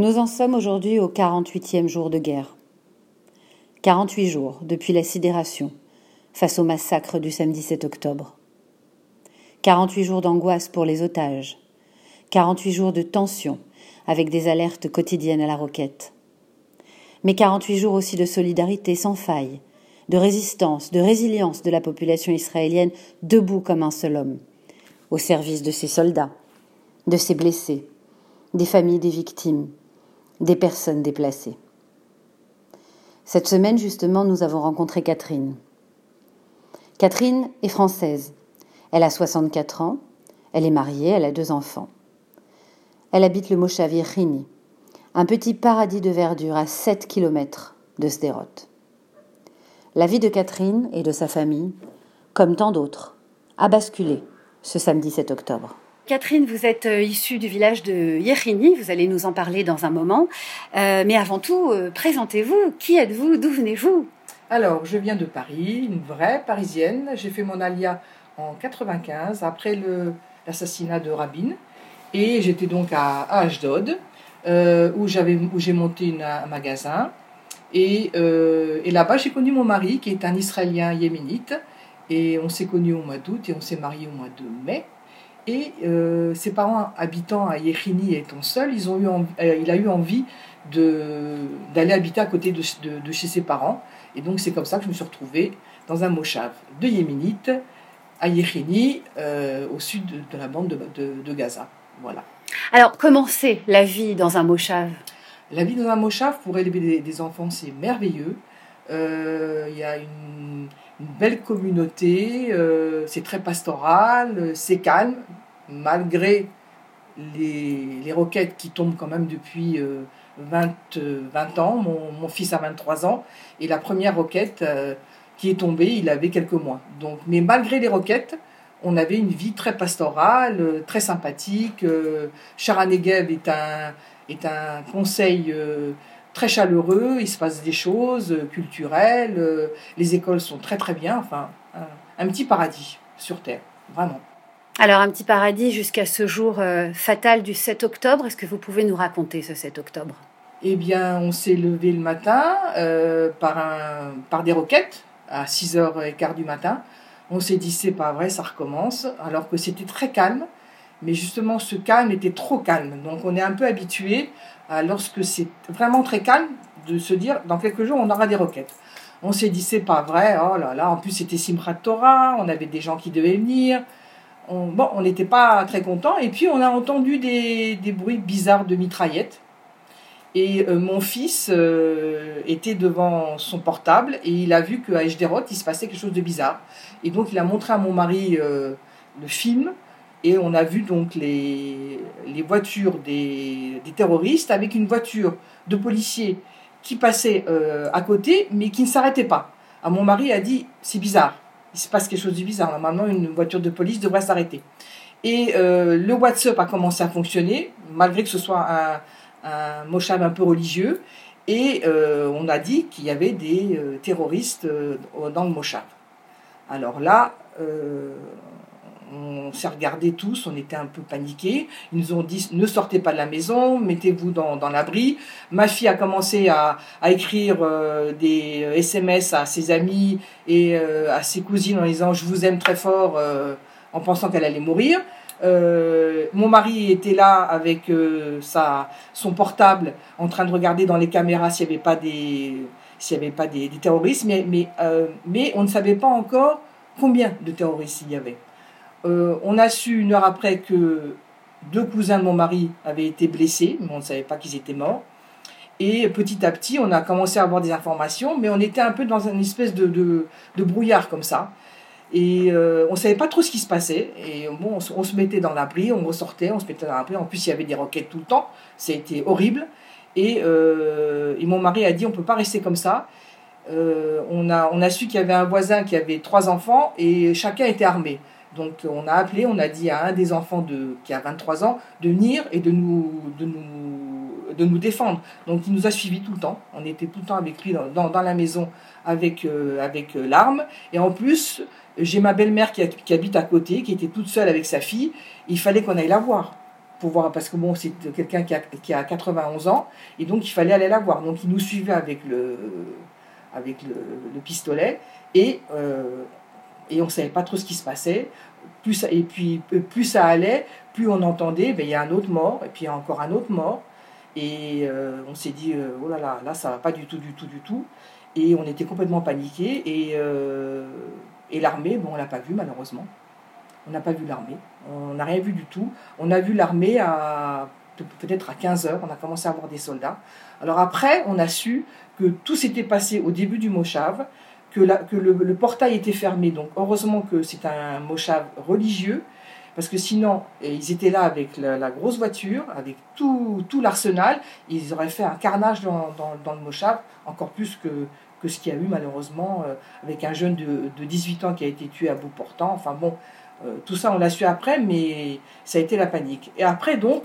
Nous en sommes aujourd'hui au 48e jour de guerre. 48 jours depuis la sidération face au massacre du samedi 7 octobre. 48 jours d'angoisse pour les otages. 48 jours de tension avec des alertes quotidiennes à la roquette. Mais 48 jours aussi de solidarité sans faille, de résistance, de résilience de la population israélienne debout comme un seul homme, au service de ses soldats, de ses blessés, des familles des victimes, des personnes déplacées. Cette semaine, justement, nous avons rencontré Catherine. Catherine est française. Elle a 64 ans, elle est mariée, elle a deux enfants. Elle habite le Moshav Rini, un petit paradis de verdure à 7 km de Sderot. La vie de Catherine et de sa famille, comme tant d'autres, a basculé ce samedi 7 octobre. Catherine, vous êtes euh, issue du village de Yechini, vous allez nous en parler dans un moment. Euh, mais avant tout, euh, présentez-vous. Qui êtes-vous? D'où venez-vous? Alors, je viens de Paris, une vraie parisienne. J'ai fait mon alia en 95, après l'assassinat de Rabin. Et j'étais donc à, Ashdod, où j'ai monté un magasin. Et, et là-bas, j'ai connu mon mari, qui est un Israélien yéménite. Et on s'est connus au mois d'août et on s'est mariés au mois de mai. Et euh, ses parents habitant à Yechini étant seuls, ils ont eu euh, il a eu envie d'aller habiter à côté de, de, chez ses parents. Et donc c'est comme ça que je me suis retrouvée dans un moshav de Yéménite à Yechini, euh, au sud de, la bande de, Gaza. Voilà. Alors comment c'est la vie dans un moshav La vie dans un moshav pour élever des, enfants, c'est merveilleux. Il y a une belle communauté, euh, c'est très pastoral, c'est calme, malgré les, les, roquettes qui tombent quand même depuis 20, euh, 20 ans. Mon, fils a 23 ans, et la première roquette euh, qui est tombée, il avait quelques mois. Donc, mais malgré les roquettes, on avait une vie très pastorale, très sympathique. Charanegev est un, est un conseil très chaleureux, il se passe des choses euh, culturelles, euh, les écoles sont très très bien, enfin un, petit paradis sur Terre, vraiment. Alors un petit paradis jusqu'à ce jour euh, fatal du 7 octobre, est-ce que vous pouvez nous raconter ce 7 octobre? Eh bien on s'est levé le matin par, un, par des roquettes à 6h15 du matin. On s'est dit c'est pas vrai, ça recommence, alors que c'était très calme. Mais justement, ce calme était trop calme. Donc on est un peu habitué lorsque c'est vraiment très calme, de se dire dans quelques jours on aura des roquettes. On s'est dit c'est pas vrai, oh là là, en plus c'était Simchat Torah, on avait des gens qui devaient venir. On, bon, on n'était pas très content et puis on a entendu des, des bruits bizarres de mitraillettes. Et euh, mon fils euh, était devant son portable et il a vu qu'à Ejderot, il se passait quelque chose de bizarre. Et donc il a montré à mon mari euh, le film et on a vu donc les, les voitures des, des, terroristes avec une voiture de policiers qui passait euh, à côté, mais qui ne s'arrêtait pas. Mon mari a dit c'est bizarre, il se passe quelque chose de bizarre. Normalement, une voiture de police devrait s'arrêter. Et euh, le WhatsApp a commencé à fonctionner, malgré que ce soit un, un un peu religieux. Et euh, on a dit qu'il y avait des terroristes dans le moshab. Alors là, on s'est regardé tous, on était un peu paniqués. Ils nous ont dit ne sortez pas de la maison, mettez-vous dans, l'abri. Ma fille a commencé à, écrire euh, des SMS à ses amis et euh, à ses cousines en disant je vous aime très fort euh, en pensant qu'elle allait mourir. mon mari était là avec sa, son portable en train de regarder dans les caméras s'il n'y avait pas des s'il avait pas des, terroristes, mais, mais on ne savait pas encore combien de terroristes il y avait. Euh, on a su une heure après que deux cousins de mon mari avaient été blessés, mais on ne savait pas qu'ils étaient morts. Et petit à petit, on a commencé à avoir des informations, mais on était un peu dans une espèce de, brouillard comme ça. Et euh, on ne savait pas trop ce qui se passait. Et bon, on, se mettait dans l'abri, on ressortait, on se mettait dans l'abri. En plus, il y avait des roquettes tout le temps. C'était horrible. Et, euh, et, mon mari a dit on ne peut pas rester comme ça. a, on a su qu'il y avait un voisin qui avait trois enfants et chacun était armé. Donc on a appelé, on a dit à un des enfants de, qui a 23 ans de venir et de nous, de nous, de nous défendre. Donc il nous a suivis tout le temps. On était tout le temps avec lui dans, dans, la maison avec, euh, avec euh, l'arme. Et en plus, j'ai ma belle-mère qui, habite à côté, qui était toute seule avec sa fille. Il fallait qu'on aille la voir. pour voir, parce que bon, c'est quelqu'un qui a, qui a 91 ans, et donc il fallait aller la voir. Donc il nous suivait avec le, avec le, pistolet, et, euh, et on ne savait pas trop ce qui se passait. Plus, et puis plus ça allait, plus on entendait, ben, il y a un autre mort, et puis il y a encore un autre mort. Et euh, on s'est dit, euh, oh là là, là ça va pas du tout, du tout, du tout. Et on était complètement paniqués. Et, l'armée, bon, on l'a pas vu malheureusement. On n'a pas vu l'armée. On n'a rien vu du tout. On a vu l'armée à peut-être à 15 heures. On a commencé à voir des soldats. Alors après, on a su que tout s'était passé au début du Moshav, que, le, portail était fermé. Donc heureusement que c'est un Moshav religieux, parce que sinon, ils étaient là avec la, grosse voiture, avec tout, tout l'arsenal, ils auraient fait un carnage dans, le Moshav, encore plus que, que ce qu'il y a eu malheureusement euh, avec un jeune de, de, 18 ans qui a été tué à bout portant. Enfin bon, euh, tout ça, on l'a su après, mais ça a été la panique. Et après, donc,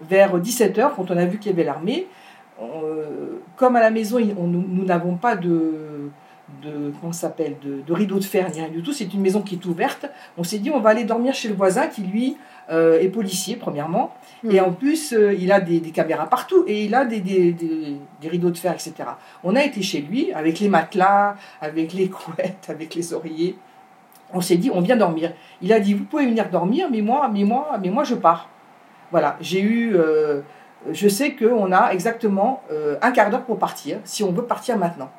vers 17h, quand on a vu qu'il y avait l'armée, euh, comme à la maison, nous n'avons pas de, de comment s'appelle de, de, rideau de fer ni rien du tout. C'est une maison qui est ouverte. On s'est dit on va aller dormir chez le voisin qui lui euh, est policier premièrement et mm. en plus il a des, caméras partout et il a des, des, des, rideaux de fer etc. On a été chez lui avec les matelas, avec les couettes, avec les oreillers on s'est dit, on vient dormir. Il a dit, vous pouvez venir dormir, mais moi, mais moi, mais moi, je pars. Voilà, j'ai eu, euh, je sais qu'on a exactement euh, un quart d'heure pour partir, si on veut partir maintenant.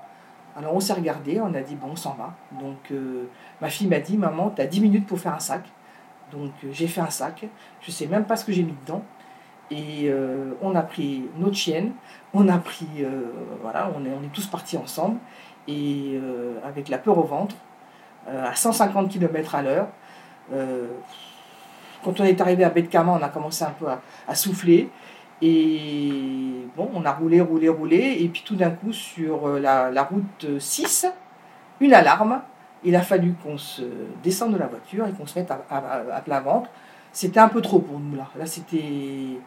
Alors on s'est regardé, on a dit, bon, on s'en va. Donc euh, ma fille m'a dit, maman, tu as 10 minutes pour faire un sac. Donc j'ai fait un sac, je sais même pas ce que j'ai mis dedans. Et on a pris notre chienne, on a pris, voilà, on est, tous partis ensemble. Et avec la peur au ventre, euh, à 150 km à l'heure. Euh, quand on est arrivé à Betkama, on a commencé un peu à, souffler. Et bon, on a roulé, roulé, roulé. Et puis tout d'un coup, sur euh, la, route 6, une alarme. Il a fallu qu'on se descende de la voiture et qu'on se mette à, plat ventre. C'était un peu trop pour nous là. Là, c'était.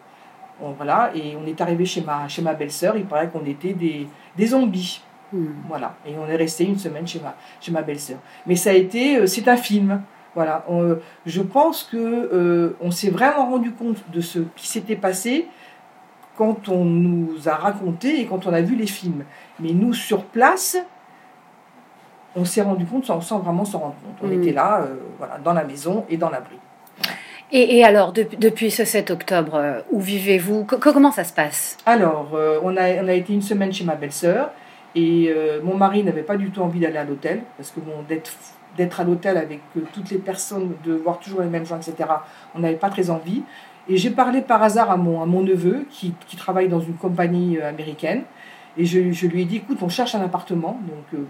voilà, et on est arrivé chez ma, chez ma belle-sœur. Il paraît qu'on était des, des zombies. Hmm. Voilà. Et on est resté une semaine chez ma, chez ma belle-sœur. Mais ça a été, euh, c'est un film. Voilà. Euh, je pense que euh, on s'est vraiment rendu compte de ce qui s'était passé quand on nous a raconté et quand on a vu les films. Mais nous, sur place, on s'est rendu compte sans, sans, vraiment s'en rendre compte. On hmm. était là, voilà, dans la maison et dans l'abri. Et, et, alors, depuis ce 7 octobre, où vivez-vous? Comment ça se passe? Alors, on, a, on a été une semaine chez ma belle-sœur. Et euh, mon mari n'avait pas du tout envie d'aller à l'hôtel, parce que bon, d'être à l'hôtel avec euh, toutes les personnes, de voir toujours les mêmes gens, etc., on n'avait pas très envie. Et j'ai parlé par hasard à mon, à mon neveu, qui, qui travaille dans une compagnie euh, américaine, et je, je, lui ai dit, écoute, on cherche un appartement, donc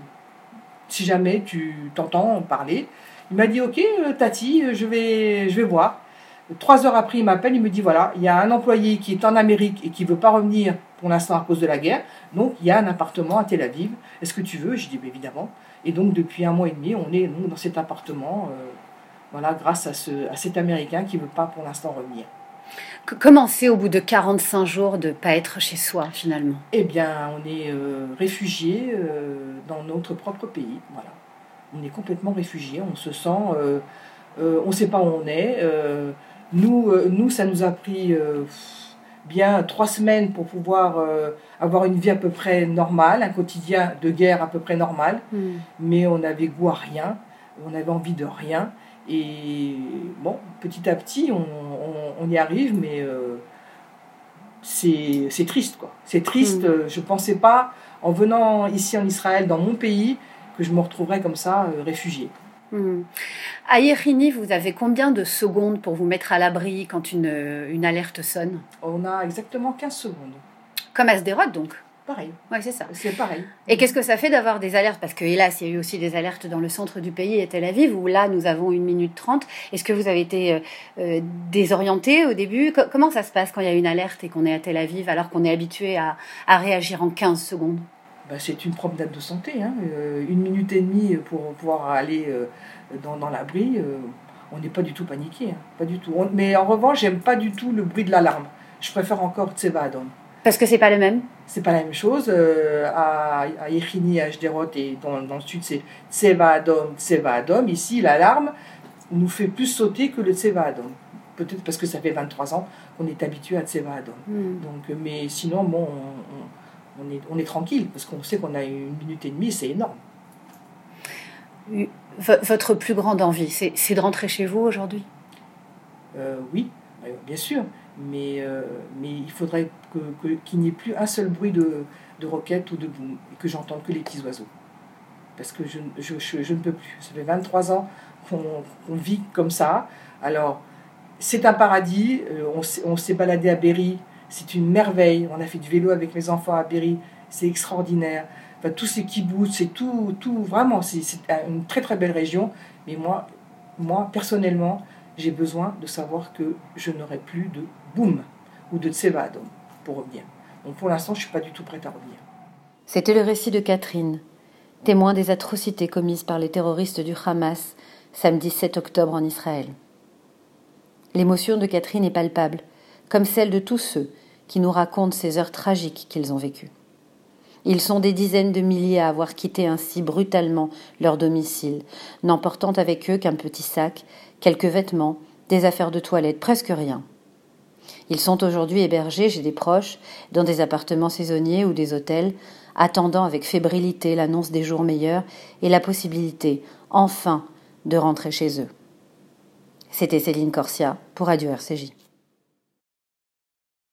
si jamais tu t'entends parler. Il m'a dit, ok, Tati, je vais, je vais voir. Trois heures après, il m'appelle, il me dit voilà, il y a un employé qui est en Amérique et qui ne veut pas revenir pour l'instant à cause de la guerre. Donc, il y a un appartement à Tel Aviv. Est-ce que tu veux? Je dis évidemment. Et donc, depuis un mois et demi, on est dans cet appartement, euh, voilà, grâce à, ce, à cet Américain qui ne veut pas pour l'instant revenir. Comment c'est au bout de 45 jours de ne pas être chez soi finalement? Eh bien, on est euh, réfugié euh, dans notre propre pays. Voilà. On est complètement réfugié. On se sent. on ne sait pas où on est. Nous, euh, nous, ça nous a pris euh, bien trois semaines pour pouvoir euh, avoir une vie à peu près normale, un quotidien de guerre à peu près normal, hmm. mais on avait goût à rien, on avait envie de rien. Et bon, petit à petit, on, y arrive, mais c'est triste, quoi. C'est triste. Hmm. Je ne pensais pas, en venant ici en Israël, dans mon pays, que je me retrouverais comme ça, réfugié. Hmm. À Yerini, vous avez combien de secondes pour vous mettre à l'abri quand une, une alerte sonne? On a exactement 15 secondes. Comme à Sderot, donc Pareil. Oui, c'est ça. C'est pareil. Et qu'est-ce que ça fait d'avoir des alertes? Parce que, hélas, il y a eu aussi des alertes dans le centre du pays et Tel Aviv, où là, nous avons une minute trente. Est-ce que vous avez été euh, euh, désorienté au début? Comment ça se passe quand il y a une alerte et qu'on est à Tel Aviv, alors qu'on est habitué à, à réagir en 15 secondes? Bah, c'est une promenade de santé. Hein. Euh, une minute et demie pour pouvoir aller euh, dans, dans l'abri. On n'est pas du tout paniqué. Hein. Pas du tout. mais en revanche, j'aime pas du tout le bruit de l'alarme. Je préfère encore Tseva Adon. Parce que c'est pas le même C'est pas la même chose. à, à Yechini, à Jderot et dans, dans le sud, c'est Tseva Adon, Tseva Adon. Ici, l'alarme nous fait plus sauter que le Tseva Adon. peut-être parce que ça fait 23 ans qu'on est habitué à Tseva hmm. Donc, mais sinon, bon, on, est, on est tranquille parce qu'on sait qu'on a une minute et demie, c'est énorme. Votre plus grande envie, c'est de rentrer chez vous aujourd'hui? Euh, Oui, euh, bien sûr. Mais, euh, mais il faudrait qu'il que, n'y ait plus un seul bruit de, de roquette ou de boum, et que j'entende que les petits oiseaux. Parce que je, je, je, ne peux plus. Ça fait 23 ans qu'on vit comme ça. Alors, c'est un paradis. on s'est baladé à Berry. C'est une merveille. On a fait du vélo avec mes enfants à Berry. C'est extraordinaire enfin, tous ces kibbutz, c'est tout, tout vraiment, c'est une très très belle région. Mais moi, moi personnellement, j'ai besoin de savoir que je n'aurai plus de boum ou de tsevadom pour revenir. Donc pour l'instant, je ne suis pas du tout prête à revenir. C'était le récit de Catherine, témoin des atrocités commises par les terroristes du Hamas samedi 7 octobre en Israël. L'émotion de Catherine est palpable, comme celle de tous ceux qui nous racontent ces heures tragiques qu'ils ont vécues. Ils sont des dizaines de milliers à avoir quitté ainsi brutalement leur domicile, n'emportant avec eux qu'un petit sac, quelques vêtements, des affaires de toilette, presque rien. Ils sont aujourd'hui hébergés chez des proches, dans des appartements saisonniers ou des hôtels, attendant avec fébrilité l'annonce des jours meilleurs et la possibilité, enfin, de rentrer chez eux. C'était Céline Corsia pour Radio RCJ.